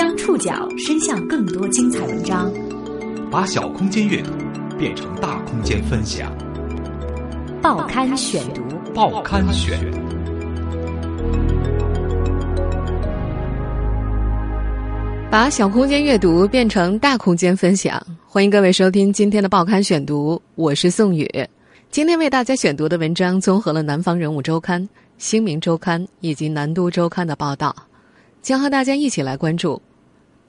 将触角伸向更多精彩文章，把小空间阅读变成大空间分享。报刊选读，报刊选。把小空间阅读变成大空间分享，欢迎各位收听今天的报刊选读，我是宋宇。今天为大家选读的文章综合了《南方人物周刊》、《新民周刊》以及《南都周刊》的报道，将和大家一起来关注：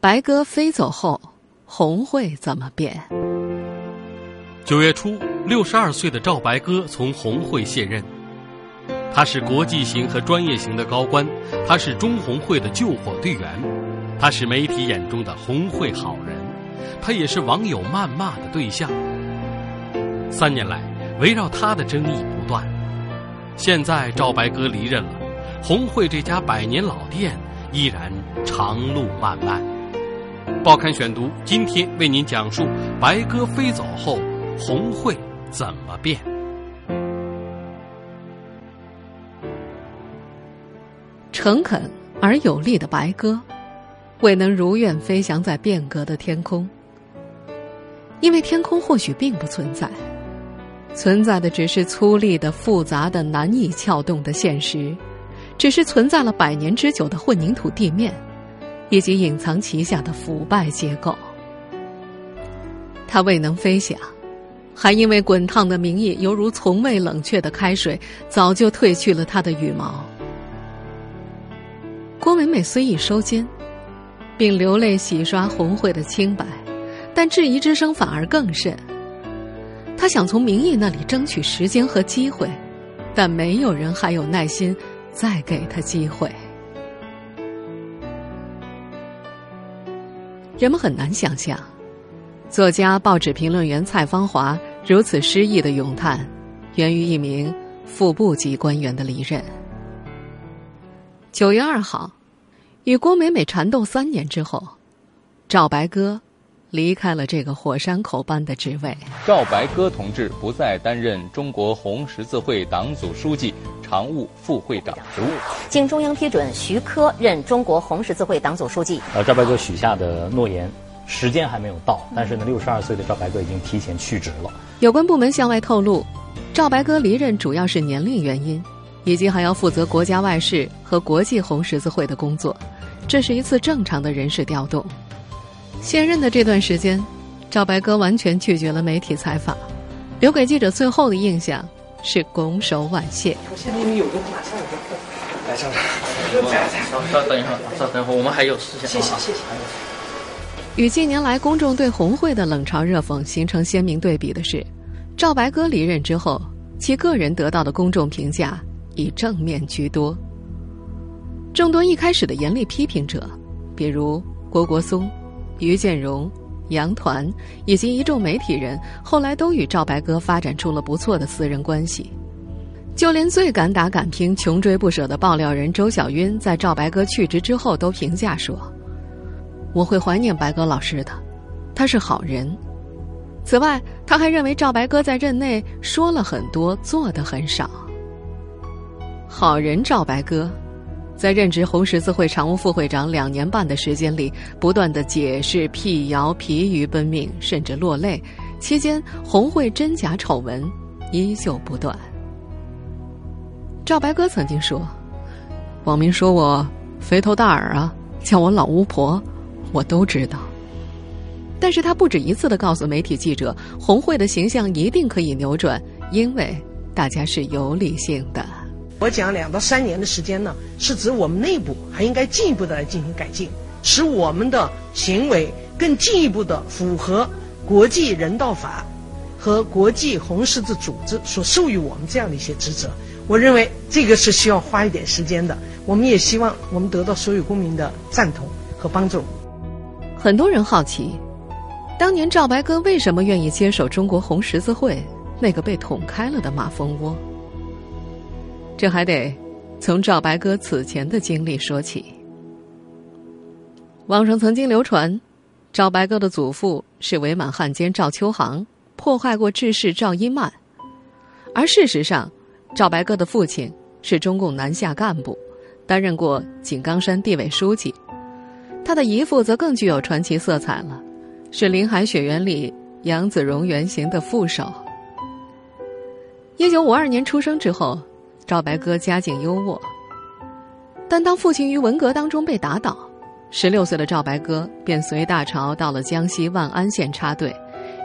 白鸽飞走后，红会怎么变？九月初，六十二岁的赵白鸽从红会卸任。他是国际型和专业型的高官，他是中红会的救火队员。他是媒体眼中的红会好人，他也是网友谩骂的对象。三年来，围绕他的争议不断。现在赵白鸽离任了，红会这家百年老店依然长路漫漫。报刊选读今天为您讲述：白鸽飞走后，红会怎么变？诚恳而有力的白鸽。未能如愿飞翔在变革的天空，因为天空或许并不存在，存在的只是粗粝的、复杂的、难以撬动的现实，只是存在了百年之久的混凝土地面，以及隐藏旗下的腐败结构。它未能飞翔，还因为滚烫的名义犹如从未冷却的开水，早就褪去了它的羽毛。郭美美虽已收监。并流泪洗刷红会的清白，但质疑之声反而更甚。他想从民意那里争取时间和机会，但没有人还有耐心再给他机会。人们很难想象，作家、报纸评论员蔡芳华如此诗意的咏叹，源于一名副部级官员的离任。九月二号。与郭美美缠斗三年之后，赵白鸽离开了这个火山口般的职位。赵白鸽同志不再担任中国红十字会党组书记、常务副会长职务。经中央批准，徐科任中国红十字会党组书记。呃，赵白鸽许下的诺言，时间还没有到，但是呢，六十二岁的赵白鸽已经提前去职了。有关部门向外透露，赵白鸽离任主要是年龄原因。以及还要负责国家外事和国际红十字会的工作，这是一次正常的人事调动。现任的这段时间，赵白鸽完全拒绝了媒体采访，留给记者最后的印象是拱手婉谢。我现在因为有个马上有个稍等一会儿，稍等一会儿，我们还有事情。谢谢谢谢。与近年来公众对红会的冷嘲热讽形成鲜明对比的是，赵白鸽离任之后，其个人得到的公众评价。以正面居多。众多一开始的严厉批评者，比如郭国松、于建荣、杨团以及一众媒体人，后来都与赵白鸽发展出了不错的私人关系。就连最敢打敢拼、穷追不舍的爆料人周小晕，在赵白鸽去职之后，都评价说：“我会怀念白鸽老师的，他是好人。”此外，他还认为赵白鸽在任内说了很多，做的很少。好人赵白鸽，在任职红十字会常务副会长两年半的时间里，不断的解释、辟谣、疲于奔命，甚至落泪。期间，红会真假丑闻依旧不断。赵白鸽曾经说：“网民说我肥头大耳啊，叫我老巫婆，我都知道。”但是他不止一次的告诉媒体记者，红会的形象一定可以扭转，因为大家是有理性的。我讲两到三年的时间呢，是指我们内部还应该进一步的来进行改进，使我们的行为更进一步的符合国际人道法和国际红十字组织所授予我们这样的一些职责。我认为这个是需要花一点时间的。我们也希望我们得到所有公民的赞同和帮助。很多人好奇，当年赵白鸽为什么愿意接手中国红十字会那个被捅开了的马蜂窝？这还得从赵白鸽此前的经历说起。网上曾经流传，赵白鸽的祖父是伪满汉奸赵秋航，破坏过志士赵一曼，而事实上，赵白鸽的父亲是中共南下干部，担任过井冈山地委书记。他的姨父则更具有传奇色彩了，是林海雪原里杨子荣原型的副手。一九五二年出生之后，赵白鸽家境优渥，但当父亲于文革当中被打倒，十六岁的赵白鸽便随大潮到了江西万安县插队，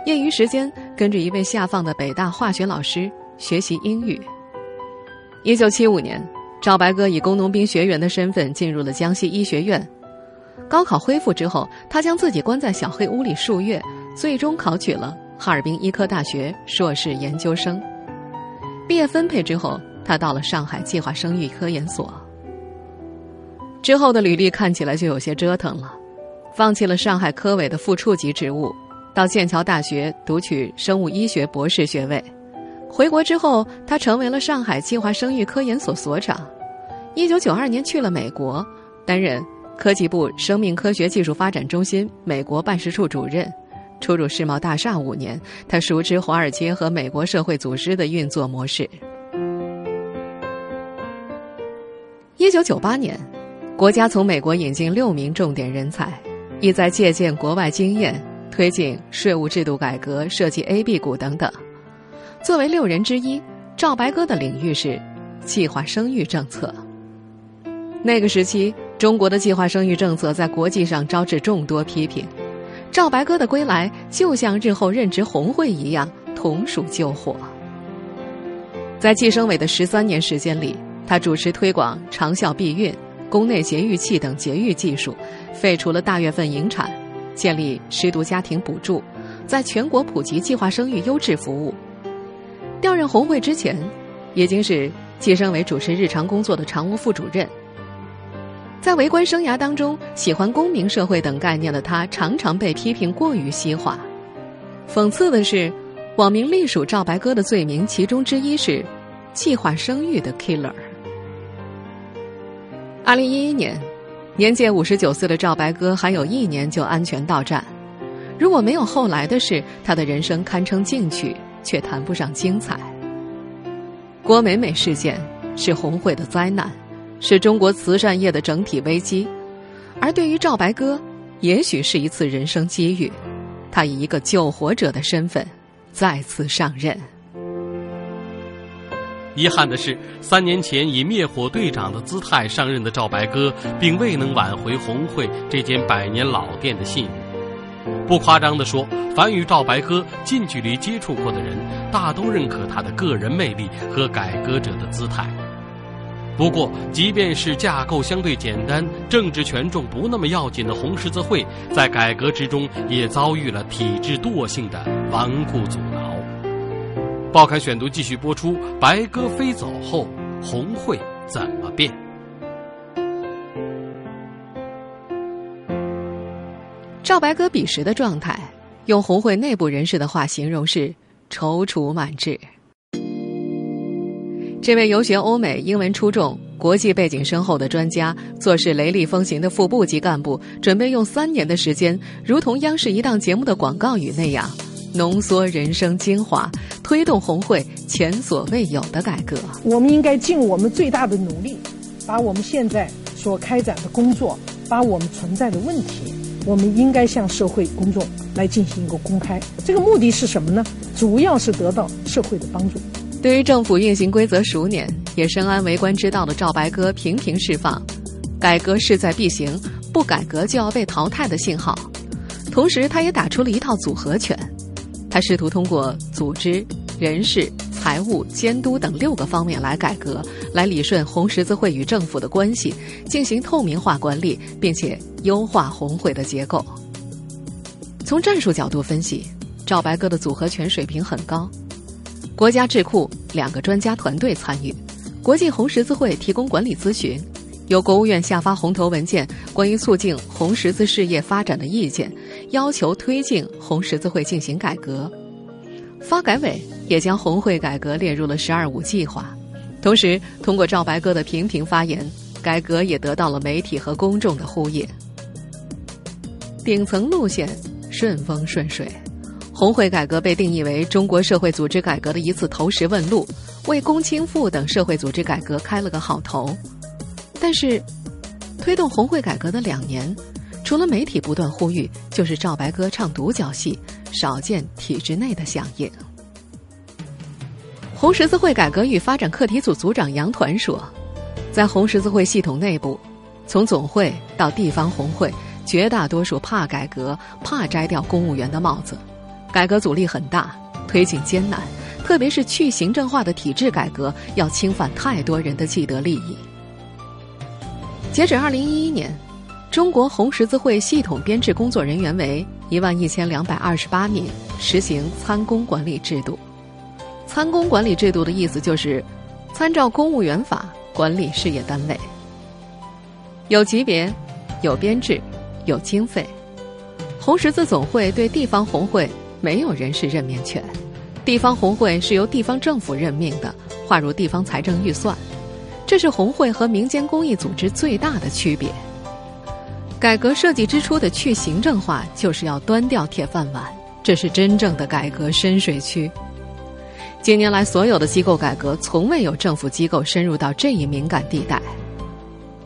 业余时间跟着一位下放的北大化学老师学习英语。一九七五年，赵白鸽以工农兵学员的身份进入了江西医学院。高考恢复之后，他将自己关在小黑屋里数月，最终考取了哈尔滨医科大学硕士研究生。毕业分配之后，他到了上海计划生育科研所。之后的履历看起来就有些折腾了，放弃了上海科委的副处级职务，到剑桥大学读取生物医学博士学位。回国之后，他成为了上海计划生育科研所所长。一九九二年去了美国，担任科技部生命科学技术发展中心美国办事处主任。出入世贸大厦五年，他熟知华尔街和美国社会组织的运作模式。一九九八年，国家从美国引进六名重点人才，意在借鉴国外经验，推进税务制度改革、设计 A、B 股等等。作为六人之一，赵白鸽的领域是计划生育政策。那个时期，中国的计划生育政策在国际上招致众多批评。赵白鸽的归来，就像日后任职红会一样，同属救火。在计生委的十三年时间里，他主持推广长效避孕、宫内节育器等节育技术，废除了大月份引产，建立失独家庭补助，在全国普及计划生育优质服务。调任红会之前，已经是计生委主持日常工作的常务副主任。在为官生涯当中，喜欢公民社会等概念的他，常常被批评过于西化。讽刺的是，网民隶属赵白鸽的罪名，其中之一是计划生育的 killer。二零一一年，年届五十九岁的赵白鸽还有一年就安全到站。如果没有后来的事，他的人生堪称进取，却谈不上精彩。郭美美事件是红会的灾难。是中国慈善业的整体危机，而对于赵白鸽，也许是一次人生机遇。他以一个救火者的身份再次上任。遗憾的是，三年前以灭火队长的姿态上任的赵白鸽，并未能挽回红会这间百年老店的信誉。不夸张地说，凡与赵白鸽近距离接触过的人，大都认可他的个人魅力和改革者的姿态。不过，即便是架构相对简单、政治权重不那么要紧的红十字会，在改革之中也遭遇了体制惰性的顽固阻挠。报刊选读继续播出：白鸽飞走后，红会怎么变？赵白鸽彼时的状态，用红会内部人士的话形容是踌躇满志。这位游学欧美、英文出众、国际背景深厚的专家，做事雷厉风行的副部级干部，准备用三年的时间，如同央视一档节目的广告语那样，浓缩人生精华，推动红会前所未有的改革。我们应该尽我们最大的努力，把我们现在所开展的工作，把我们存在的问题，我们应该向社会公众来进行一个公开。这个目的是什么呢？主要是得到社会的帮助。对于政府运行规则熟稔、也深谙为官之道的赵白鸽，频频释放“改革势在必行，不改革就要被淘汰”的信号。同时，他也打出了一套组合拳。他试图通过组织、人事、财务、监督等六个方面来改革，来理顺红十字会与政府的关系，进行透明化管理，并且优化红会的结构。从战术角度分析，赵白鸽的组合拳水平很高。国家智库两个专家团队参与，国际红十字会提供管理咨询，由国务院下发红头文件关于促进红十字事业发展的意见，要求推进红十字会进行改革。发改委也将红会改革列入了“十二五”计划。同时，通过赵白鸽的频频发言，改革也得到了媒体和公众的呼应。顶层路线顺风顺水。红会改革被定义为中国社会组织改革的一次投石问路，为工青妇等社会组织改革开了个好头。但是，推动红会改革的两年，除了媒体不断呼吁，就是赵白鸽唱独角戏，少见体制内的响应。红十字会改革与发展课题组组长杨团说，在红十字会系统内部，从总会到地方红会，绝大多数怕改革，怕摘掉公务员的帽子，改革阻力很大，推进艰难。特别是去行政化的体制改革，要侵犯太多人的既得利益。截止二零一一年，中国红十字会系统编制工作人员为一万一千两百二十八名，实行参公管理制度。参公管理制度的意思就是，参照公务员法管理事业单位，有级别、有编制、有经费。红十字总会对地方红会没有人事任免权。地方红会是由地方政府任命的，划入地方财政预算，这是红会和民间公益组织最大的区别。改革设计之初的去行政化，就是要端掉铁饭碗，这是真正的改革深水区。近年来，所有的机构改革，从未有政府机构深入到这一敏感地带。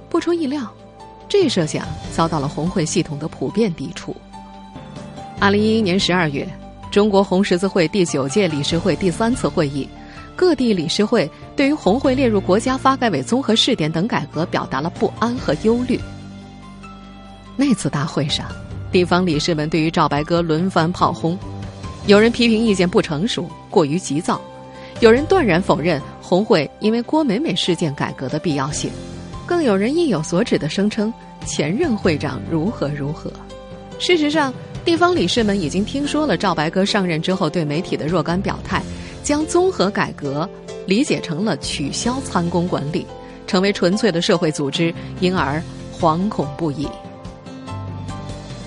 不出意料，这一设想遭到了红会系统的普遍抵触。二零一一年十二月。中国红十字会第九届理事会第三次会议，各地理事会对于红会列入国家发改委综合试点等改革表达了不安和忧虑。那次大会上，地方理事们对于赵白鸽轮番炮轰，有人批评意见不成熟、过于急躁，有人断然否认红会因为郭美美事件改革的必要性，更有人意有所指的声称前任会长如何如何。事实上。地方理事们已经听说了赵白鸽上任之后对媒体的若干表态，将综合改革理解成了取消参公管理，成为纯粹的社会组织，因而惶恐不已。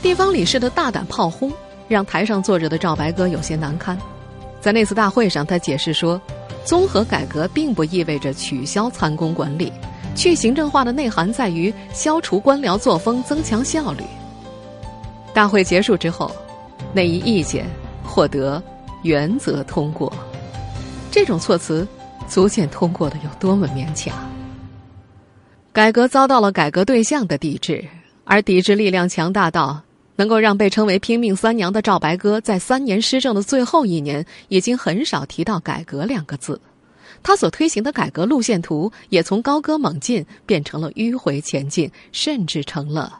地方理事的大胆炮轰，让台上坐着的赵白鸽有些难堪。在那次大会上，他解释说，综合改革并不意味着取消参公管理，去行政化的内涵在于消除官僚作风，增强效率。大会结束之后，那一意见获得原则通过。这种措辞足见通过的有多么勉强。改革遭到了改革对象的抵制，而抵制力量强大到能够让被称为“拼命三娘”的赵白鸽在三年施政的最后一年，已经很少提到“改革”两个字。他所推行的改革路线图也从高歌猛进变成了迂回前进，甚至成了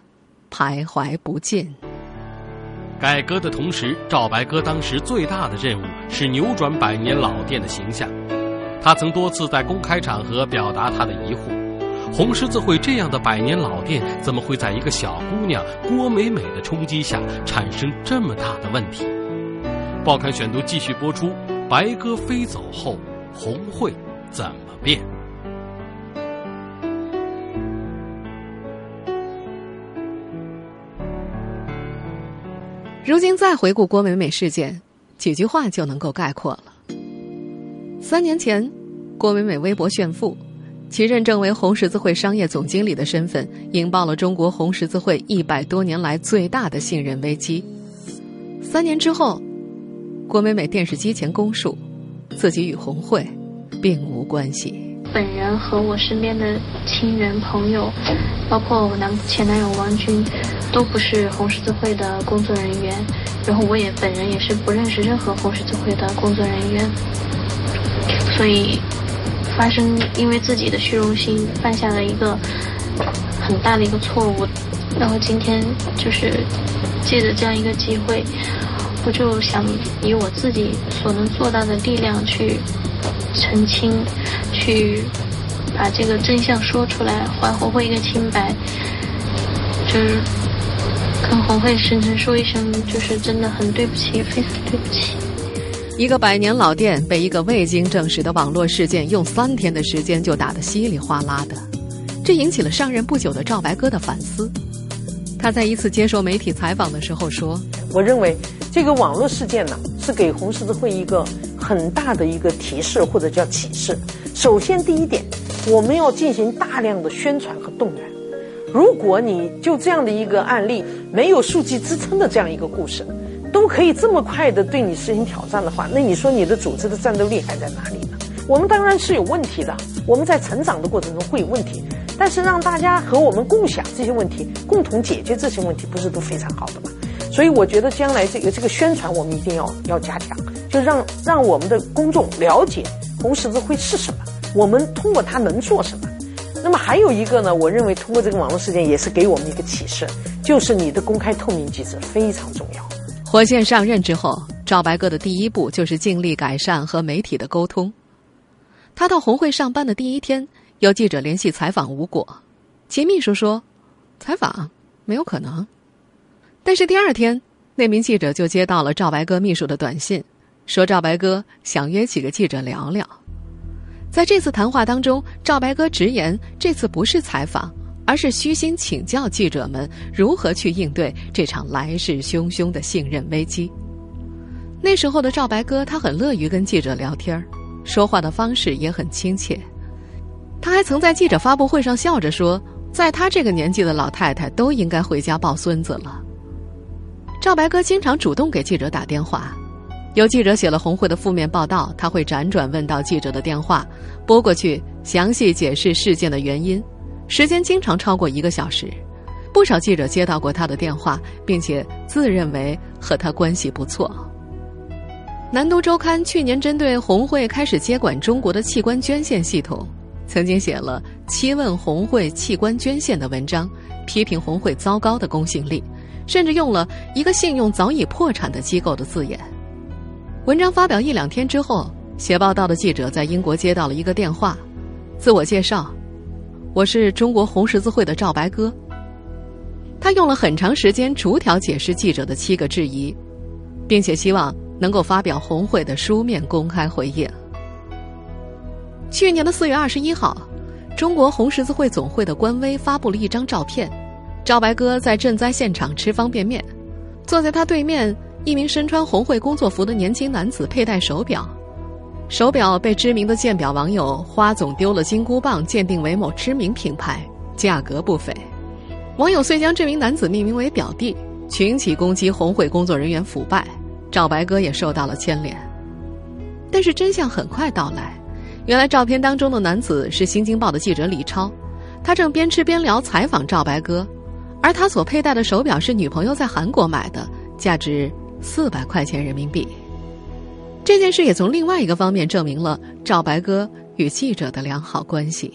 徘徊不进。改革的同时，赵白鸽当时最大的任务是扭转百年老店的形象。他曾多次在公开场合表达他的疑惑：红十字会这样的百年老店，怎么会在一个小姑娘郭美美的冲击下产生这么大的问题？报刊选读继续播出：白鸽飞走后，红会怎么变？如今再回顾郭美美事件，几句话就能够概括了。三年前，郭美美微博炫富，其认证为红十字会商业总经理的身份，引爆了中国红十字会一百多年来最大的信任危机。三年之后，郭美美电视机前供述，自己与红会并无关系。本人和我身边的亲人朋友，包括我男前男友王军，都不是红十字会的工作人员。然后我也本人也是不认识任何红十字会的工作人员。所以，发生因为自己的虚荣心犯下了一个很大的一个错误。然后今天就是借着这样一个机会，我就想以我自己所能做到的力量去。澄清，去把这个真相说出来，还红会一个清白，就是跟红会深深说一声，就是真的很对不起，非常对不起。一个百年老店被一个未经证实的网络事件用三天的时间就打得稀里哗啦的，这引起了上任不久的赵白鸽的反思。他在一次接受媒体采访的时候说：“我认为这个网络事件呢，是给红十字会一个。”很大的一个提示或者叫启示。首先，第一点，我们要进行大量的宣传和动员。如果你就这样的一个案例，没有数据支撑的这样一个故事，都可以这么快的对你实行挑战的话，那你说你的组织的战斗力还在哪里呢？我们当然是有问题的，我们在成长的过程中会有问题，但是让大家和我们共享这些问题，共同解决这些问题，不是都非常好的吗？所以我觉得将来这个这个宣传我们一定要要加强，就让让我们的公众了解红十字会是什么，我们通过它能做什么。那么还有一个呢，我认为通过这个网络事件也是给我们一个启示，就是你的公开透明机制非常重要。火线上任之后，赵白鸽的第一步就是尽力改善和媒体的沟通。他到红会上班的第一天，有记者联系采访无果，其秘书说：“采访没有可能。”但是第二天，那名记者就接到了赵白鸽秘书的短信，说赵白鸽想约几个记者聊聊。在这次谈话当中，赵白鸽直言，这次不是采访，而是虚心请教记者们如何去应对这场来势汹汹的信任危机。那时候的赵白鸽，他很乐于跟记者聊天说话的方式也很亲切。他还曾在记者发布会上笑着说：“在他这个年纪的老太太都应该回家抱孙子了。”赵白鸽经常主动给记者打电话，有记者写了红会的负面报道，他会辗转问到记者的电话，拨过去详细解释事件的原因，时间经常超过一个小时。不少记者接到过他的电话，并且自认为和他关系不错。南都周刊去年针对红会开始接管中国的器官捐献系统，曾经写了《七问红会器官捐献》的文章，批评红会糟糕的公信力。甚至用了一个信用早已破产的机构的字眼。文章发表一两天之后，写报道的记者在英国接到了一个电话，自我介绍：“我是中国红十字会的赵白鸽。”他用了很长时间逐条解释记者的七个质疑，并且希望能够发表红会的书面公开回应。去年的四月二十一号，中国红十字会总会的官微发布了一张照片。赵白鸽在赈灾现场吃方便面，坐在他对面，一名身穿红会工作服的年轻男子佩戴手表，手表被知名的鉴表网友“花总丢了金箍棒”鉴定为某知名品牌，价格不菲。网友遂将这名男子命名为“表弟”，群起攻击红会工作人员腐败，赵白鸽也受到了牵连。但是真相很快到来，原来照片当中的男子是《新京报》的记者李超，他正边吃边聊采访赵白鸽。而他所佩戴的手表是女朋友在韩国买的，价值四百块钱人民币。这件事也从另外一个方面证明了赵白鸽与记者的良好关系。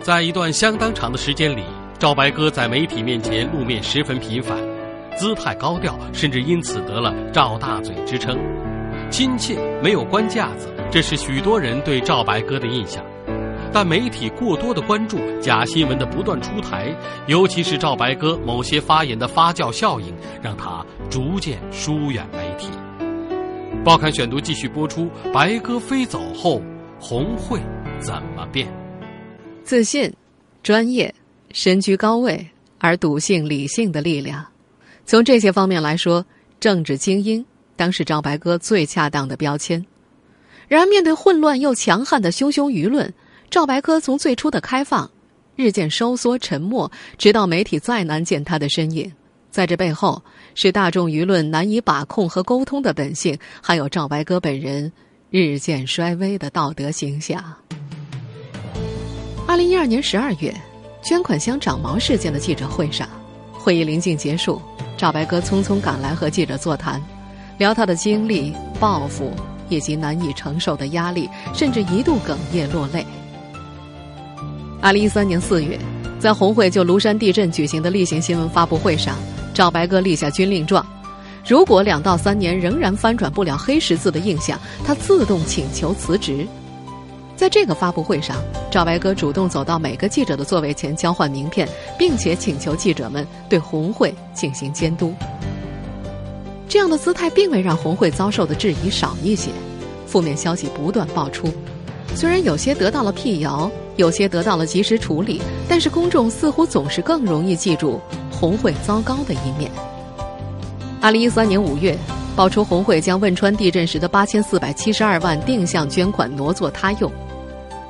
在一段相当长的时间里，赵白鸽在媒体面前露面十分频繁，姿态高调，甚至因此得了“赵大嘴”之称。亲切，没有官架子，这是许多人对赵白鸽的印象。但媒体过多的关注假新闻的不断出台，尤其是赵白鸽某些发言的发酵效应，让他逐渐疏远媒体。报刊选读继续播出：白鸽飞走后，红会怎么变？自信、专业、身居高位而笃信理性的力量，从这些方面来说，政治精英当是赵白鸽最恰当的标签。然而，面对混乱又强悍的汹汹舆论。赵白鸽从最初的开放，日渐收缩沉默，直到媒体再难见他的身影。在这背后，是大众舆论难以把控和沟通的本性，还有赵白鸽本人日渐衰微的道德形象。二零一二年十二月，捐款箱长毛事件的记者会上，会议临近结束，赵白鸽匆匆赶来和记者座谈，聊他的经历、抱负以及难以承受的压力，甚至一度哽咽落泪。二零一三年四月，在红会就庐山地震举行的例行新闻发布会上，赵白鸽立下军令状：如果两到三年仍然翻转不了黑十字的印象，他自动请求辞职。在这个发布会上，赵白鸽主动走到每个记者的座位前交换名片，并且请求记者们对红会进行监督。这样的姿态并未让红会遭受的质疑少一些，负面消息不断爆出。虽然有些得到了辟谣，有些得到了及时处理，但是公众似乎总是更容易记住红会糟糕的一面。二零一三年五月，爆出红会将汶川地震时的八千四百七十二万定向捐款挪作他用。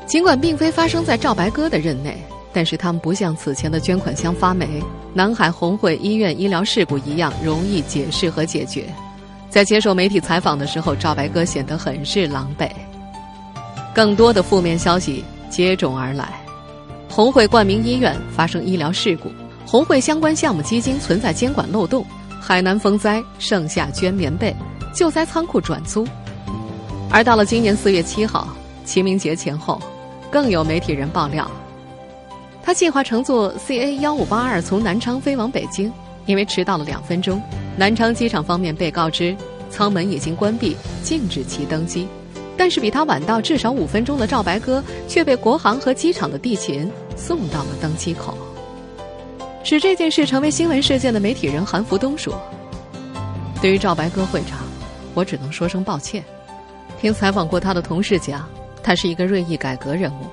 尽管并非发生在赵白鸽的任内，但是他们不像此前的捐款箱发霉、南海红会医院医疗事故一样容易解释和解决。在接受媒体采访的时候，赵白鸽显得很是狼狈。更多的负面消息接踵而来。红会冠名医院发生医疗事故，红会相关项目基金存在监管漏洞，海南风灾盛夏捐棉被，救灾仓库转租。而到了今年四月七号，清明节前后，更有媒体人爆料，他计划乘坐 CA 幺五八二从南昌飞往北京，因为迟到了两分钟，南昌机场方面被告知舱门已经关闭，禁止其登机。但是比他晚到至少五分钟的赵白鸽，却被国航和机场的地勤送到了登机口。使这件事成为新闻事件的媒体人韩福东说：“对于赵白鸽会长，我只能说声抱歉。听采访过他的同事讲，他是一个锐意改革人物。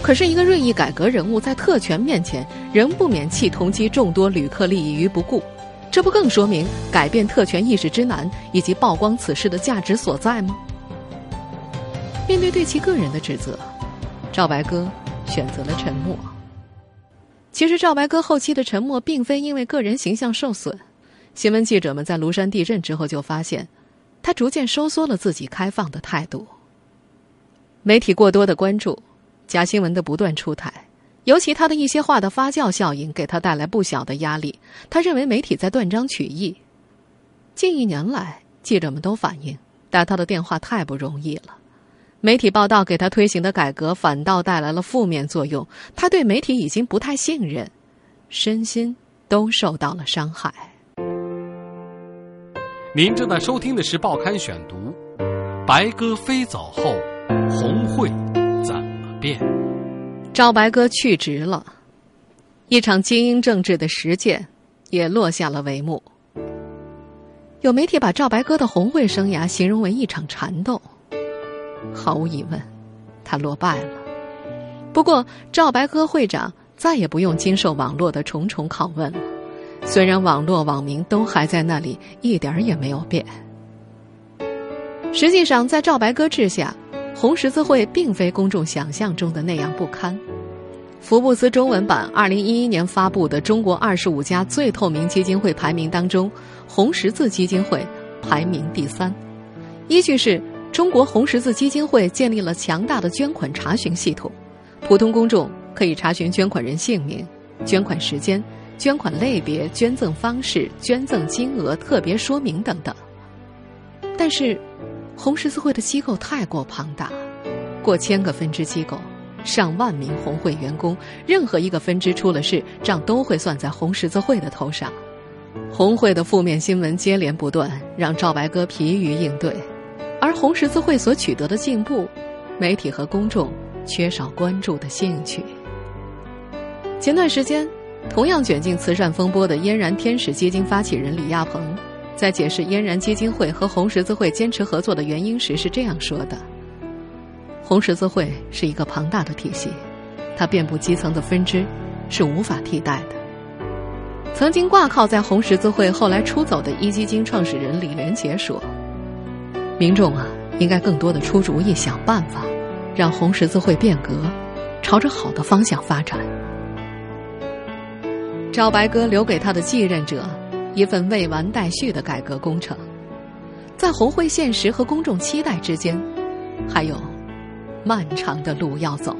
可是，一个锐意改革人物在特权面前，仍不免弃同机众多旅客利益于不顾，这不更说明改变特权意识之难，以及曝光此事的价值所在吗？”面对对其个人的指责，赵白鸽选择了沉默。其实，赵白鸽后期的沉默并非因为个人形象受损。新闻记者们在庐山地震之后就发现，他逐渐收缩了自己开放的态度。媒体过多的关注，假新闻的不断出台，尤其他的一些话的发酵效应，给他带来不小的压力。他认为媒体在断章取义。近一年来，记者们都反映打他的电话太不容易了。媒体报道给他推行的改革反倒带来了负面作用，他对媒体已经不太信任，身心都受到了伤害。您正在收听的是《报刊选读》，白鸽飞走后，红会怎么变？赵白鸽去职了，一场精英政治的实践也落下了帷幕。有媒体把赵白鸽的红会生涯形容为一场缠斗。毫无疑问，他落败了。不过，赵白鸽会长再也不用经受网络的重重拷问了。虽然网络网名都还在那里，一点儿也没有变。实际上，在赵白鸽治下，红十字会并非公众想象中的那样不堪。福布斯中文版二零一一年发布的中国二十五家最透明基金会排名当中，红十字基金会排名第三，依据是。中国红十字基金会建立了强大的捐款查询系统，普通公众可以查询捐款人姓名、捐款时间、捐款类别、捐赠方式、捐赠金额、特别说明等等。但是，红十字会的机构太过庞大，过千个分支机构，上万名红会员工，任何一个分支出了事，账都会算在红十字会的头上。红会的负面新闻接连不断，让赵白鸽疲于应对。而红十字会所取得的进步，媒体和公众缺少关注的兴趣。前段时间，同样卷进慈善风波的嫣然天使基金发起人李亚鹏，在解释嫣然基金会和红十字会坚持合作的原因时是这样说的：“红十字会是一个庞大的体系，它遍布基层的分支是无法替代的。”曾经挂靠在红十字会后来出走的一基金创始人李连杰说。民众啊，应该更多的出主意、想办法，让红十字会变革，朝着好的方向发展。赵白鸽留给他的继任者一份未完待续的改革工程，在红会现实和公众期待之间，还有漫长的路要走。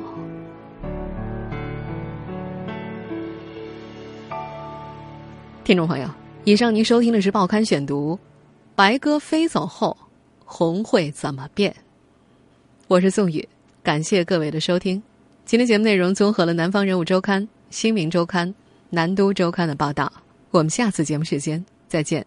听众朋友，以上您收听的是《报刊选读》，白鸽飞走后。红会怎么变？我是宋宇，感谢各位的收听。今天节目内容综合了《南方人物周刊》《新民周刊》《南都周刊》的报道。我们下次节目时间再见。